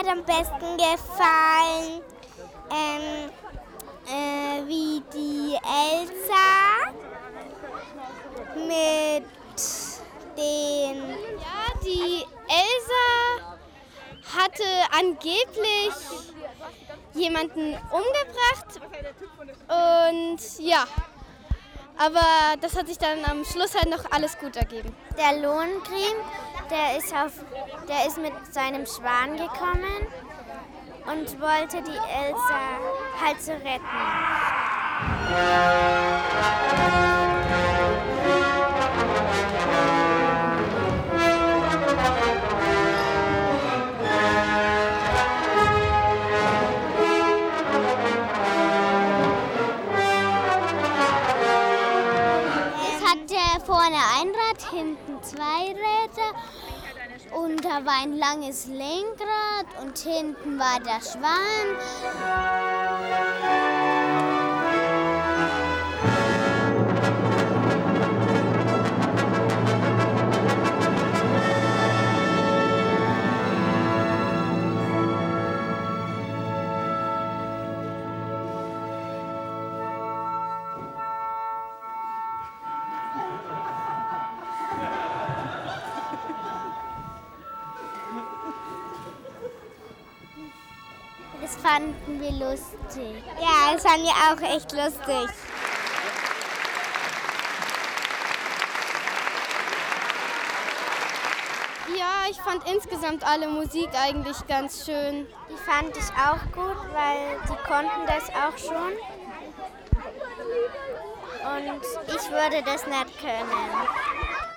Hat am besten gefallen, ähm, äh, wie die Elsa mit den. Ja, die Elsa hatte angeblich jemanden umgebracht und ja, aber das hat sich dann am Schluss halt noch alles gut ergeben. Der Lohengrin, der ist, auf, der ist mit seinem Schwan gekommen und wollte die Elsa halt so retten. Vorne ein Rad, hinten zwei Räder und da war ein langes Lenkrad und hinten war der Schwan. Das fanden wir lustig. Ja, das fanden wir auch echt lustig. Ja, ich fand insgesamt alle Musik eigentlich ganz schön. Die fand ich auch gut, weil die konnten das auch schon. Und ich würde das nicht können.